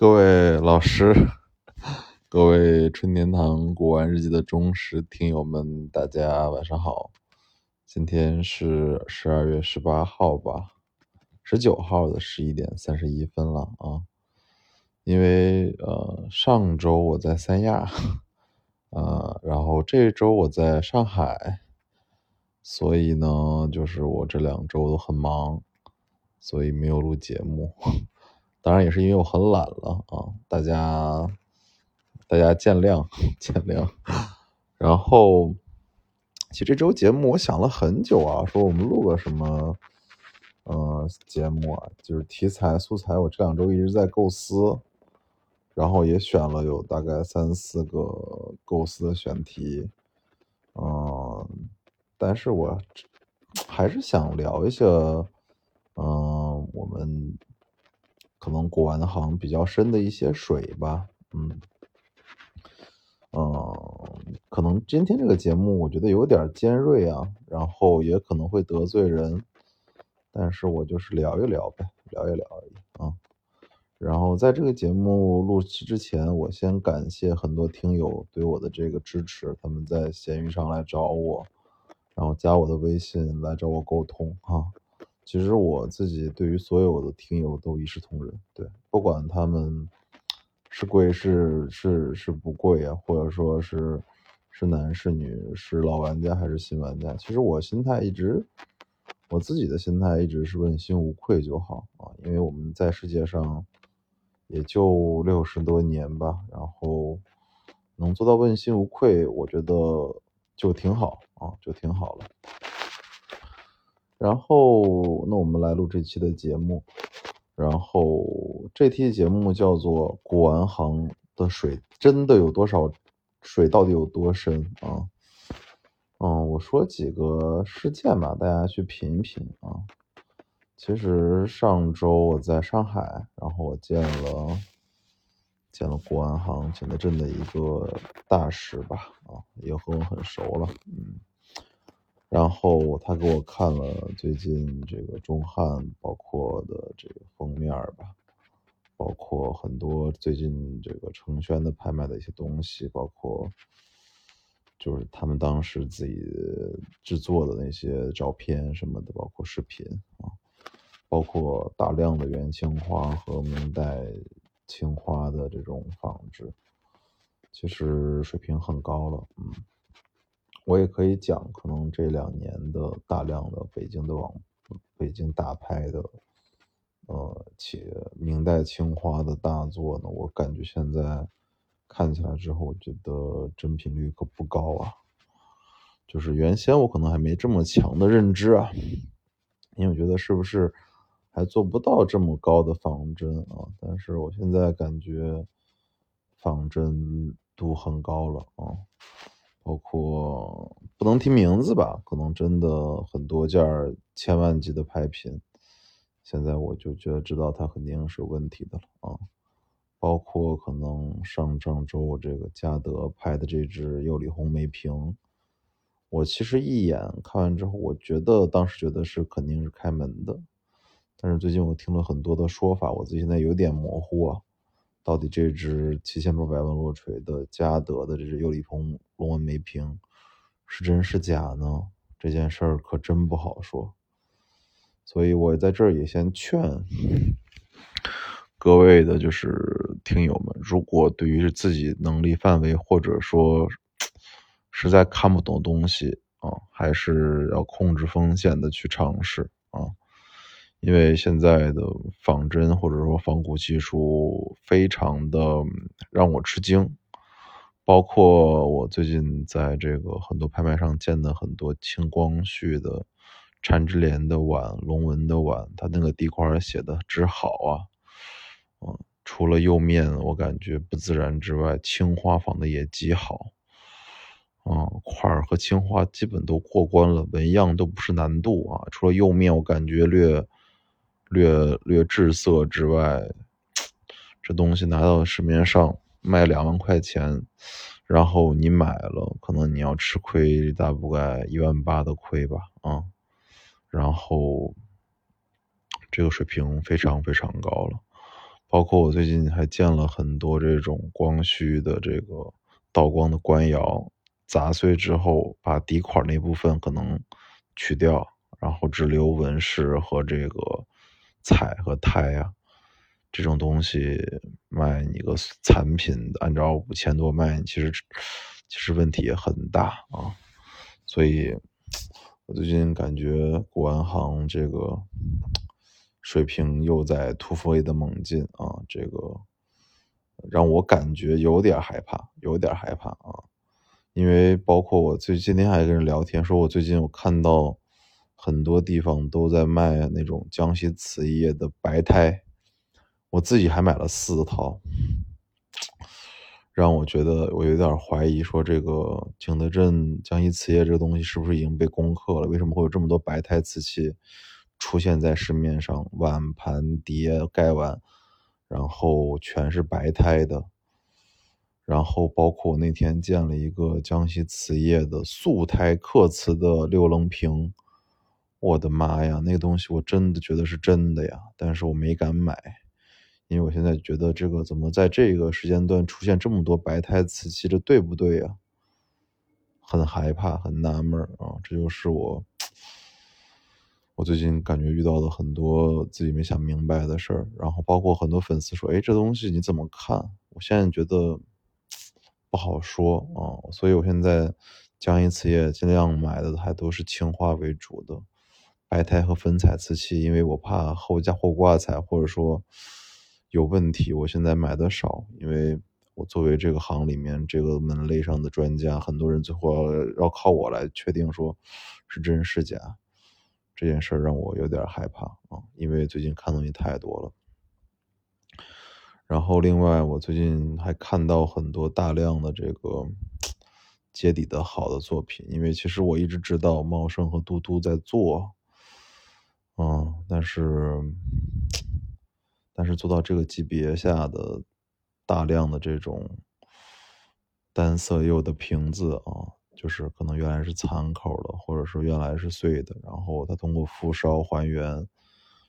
各位老师，各位春天堂古玩日记的忠实听友们，大家晚上好。今天是十二月十八号吧，十九号的十一点三十一分了啊。因为呃，上周我在三亚，呃，然后这周我在上海，所以呢，就是我这两周都很忙，所以没有录节目。当然也是因为我很懒了啊，大家大家见谅见谅。然后，其实这周节目我想了很久啊，说我们录个什么呃节目啊，就是题材素材，我这两周一直在构思。然后也选了有大概三四个构思的选题，嗯，但是我还是想聊一下，嗯，我们可能古玩行比较深的一些水吧，嗯，嗯，可能今天这个节目我觉得有点尖锐啊，然后也可能会得罪人，但是我就是聊一聊呗，聊一聊而已啊。然后在这个节目录期之前，我先感谢很多听友对我的这个支持，他们在闲鱼上来找我，然后加我的微信来找我沟通哈。其实我自己对于所有的听友都一视同仁，对，不管他们是贵是是是不贵啊，或者说是是男是女，是老玩家还是新玩家，其实我心态一直，我自己的心态一直是问心无愧就好啊，因为我们在世界上。也就六十多年吧，然后能做到问心无愧，我觉得就挺好啊，就挺好了。然后，那我们来录这期的节目。然后这期节目叫做《古玩行的水真的有多少？水到底有多深啊？》嗯，我说几个事件吧，大家去品一品啊。其实上周我在上海，然后我见了见了国安行景德镇的一个大使吧，啊，也和我很熟了，嗯，然后他给我看了最近这个中汉，包括的这个封面吧，包括很多最近这个成轩的拍卖的一些东西，包括就是他们当时自己制作的那些照片什么的，包括视频啊。包括大量的元青花和明代青花的这种仿制，其实水平很高了。嗯，我也可以讲，可能这两年的大量的北京的网、北京大拍的，呃，且明代青花的大作呢，我感觉现在看起来之后，我觉得真品率可不高啊。就是原先我可能还没这么强的认知啊，因为我觉得是不是？还做不到这么高的仿真啊，但是我现在感觉仿真度很高了啊，包括不能提名字吧，可能真的很多件千万级的拍品，现在我就觉得知道它肯定是有问题的了啊，包括可能上上周这个嘉德拍的这只釉里红梅瓶，我其实一眼看完之后，我觉得当时觉得是肯定是开门的。但是最近我听了很多的说法，我自己现在有点模糊啊，到底这只七千八百万落锤的嘉德的这只釉里红龙纹梅瓶是真是假呢？这件事儿可真不好说。所以我在这儿也先劝各位的，就是听友们，如果对于自己能力范围或者说实在看不懂东西啊，还是要控制风险的去尝试啊。因为现在的仿真或者说仿古技术非常的让我吃惊，包括我最近在这个很多拍卖上见的很多清光绪的缠枝莲的碗、龙纹的碗，它那个地块写的之好啊，嗯，除了釉面我感觉不自然之外，青花仿的也极好，啊，块儿和青花基本都过关了，纹样都不是难度啊，除了釉面我感觉略。略略滞色之外，这东西拿到市面上卖两万块钱，然后你买了，可能你要吃亏大概一万八的亏吧，啊，然后这个水平非常非常高了，包括我最近还见了很多这种光绪的这个道光的官窑，砸碎之后把底款那部分可能去掉，然后只留纹饰和这个彩和胎啊，这种东西卖你个残品，按照五千多卖，其实其实问题也很大啊，所以我最近感觉古玩行这个。水平又在突飞的猛进啊！这个让我感觉有点害怕，有点害怕啊！因为包括我最今天还跟人聊天，说我最近我看到很多地方都在卖那种江西瓷业的白胎，我自己还买了四套，让我觉得我有点怀疑，说这个景德镇江西瓷业这个东西是不是已经被攻克了？为什么会有这么多白胎瓷器？出现在市面上，碗盘碟盖碗，然后全是白胎的，然后包括我那天见了一个江西瓷业的素胎刻瓷的六棱瓶，我的妈呀，那个东西我真的觉得是真的呀，但是我没敢买，因为我现在觉得这个怎么在这个时间段出现这么多白胎瓷器，这对不对呀？很害怕，很纳闷啊，这就是我。我最近感觉遇到了很多自己没想明白的事儿，然后包括很多粉丝说：“哎，这东西你怎么看？”我现在觉得不好说啊，所以我现在江阴瓷业尽量买的还都是青花为主的白胎和粉彩瓷器，因为我怕后加后挂彩或者说有问题。我现在买的少，因为我作为这个行里面这个门类上的专家，很多人最后要靠我来确定说是真是假。这件事让我有点害怕啊，因为最近看东西太多了。然后另外，我最近还看到很多大量的这个 接底的好的作品，因为其实我一直知道茂盛和嘟嘟在做，嗯，但是但是做到这个级别下的大量的这种单色釉的瓶子啊。就是可能原来是残口的，或者说原来是碎的，然后它通过复烧还原，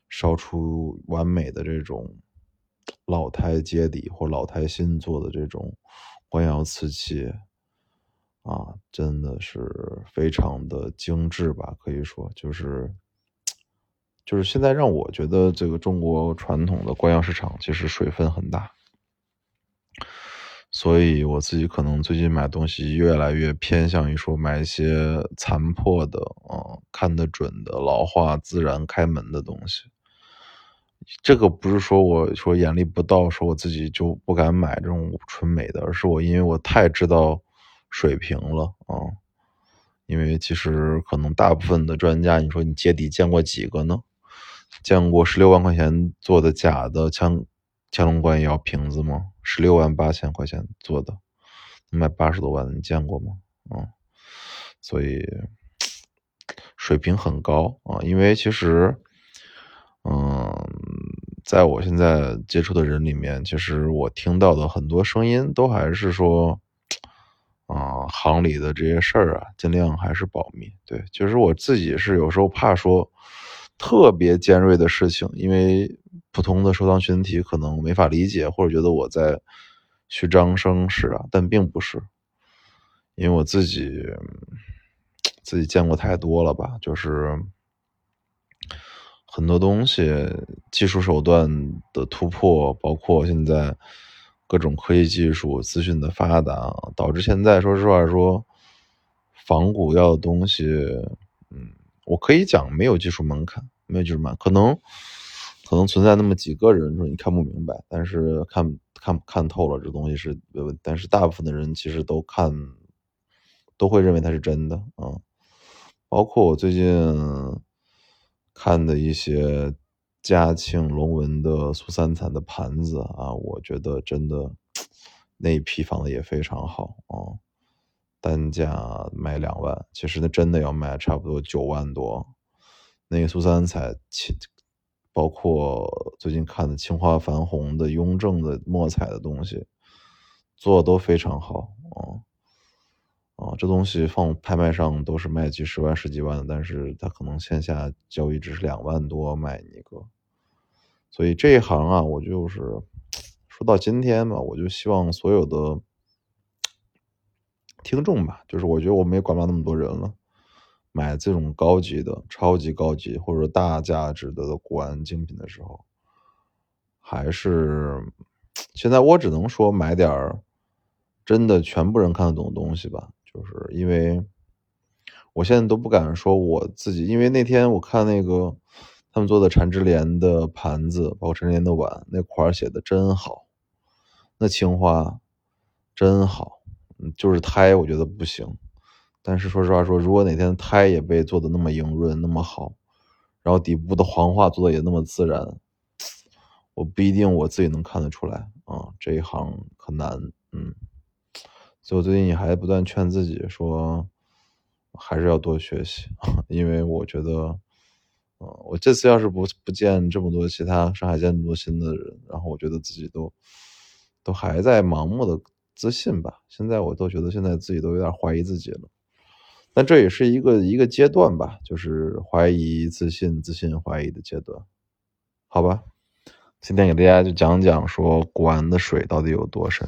烧出完美的这种老胎接底或老胎新做的这种官窑瓷器，啊，真的是非常的精致吧？可以说，就是就是现在让我觉得这个中国传统的官窑市场其实水分很大。所以我自己可能最近买东西越来越偏向于说买一些残破的，嗯，看得准的老化自然开门的东西。这个不是说我说眼力不到，说我自己就不敢买这种纯美的，而是我因为我太知道水平了啊。因为其实可能大部分的专家，你说你接底见过几个呢？见过十六万块钱做的假的枪。乾隆官窑瓶子吗？十六万八千块钱做的，卖八十多万，你见过吗？嗯，所以水平很高啊。因为其实，嗯，在我现在接触的人里面，其实我听到的很多声音都还是说，啊，行里的这些事儿啊，尽量还是保密。对，其实我自己是有时候怕说。特别尖锐的事情，因为普通的收藏群体可能没法理解，或者觉得我在虚张声势啊，但并不是，因为我自己自己见过太多了吧，就是很多东西技术手段的突破，包括现在各种科技技术、资讯的发达，导致现在说实话说仿古要的东西，嗯。我可以讲没有技术门槛，没有技术门槛，可能可能存在那么几个人说你看不明白，但是看看看透了这东西是，但是大部分的人其实都看都会认为它是真的啊。包括我最近看的一些嘉庆龙纹的苏三彩的盘子啊，我觉得真的 那一批仿的也非常好啊。单价卖两万，其实那真的要卖差不多九万多。那个苏三彩，包括最近看的青花矾红的雍正的墨彩的东西，做的都非常好啊啊！这东西放拍卖上都是卖几十万、十几万的，但是它可能线下交易只是两万多卖一个。所以这一行啊，我就是说到今天嘛，我就希望所有的听众吧，就是我觉得我们也管不了那么多人了，买这种高级的、超级高级或者说大价值的古玩精品的时候，还是现在我只能说买点儿真的全部人看得懂的东西吧，就是因为。我现在都不敢说我自己，因为那天我看那个他们做的缠枝莲的盘子，包括缠枝莲的碗，那块写的真好，那青花真好，就是胎我觉得不行。但是说实话说，如果哪天胎也被做的那么莹润那么好，然后底部的黄化做的也那么自然，我不一定我自己能看得出来啊，这一行可难，嗯。所以我最近也还不断劝自己说。还是要多学习，因为我觉得，嗯，我这次要是不不见这么多其他上海见这么多新的人，然后我觉得自己都都还在盲目的自信吧。现在我都觉得现在自己都有点怀疑自己了，但这也是一个一个阶段吧，就是怀疑自信、自信怀疑的阶段，好吧。今天给大家就讲讲说古玩的水到底有多深。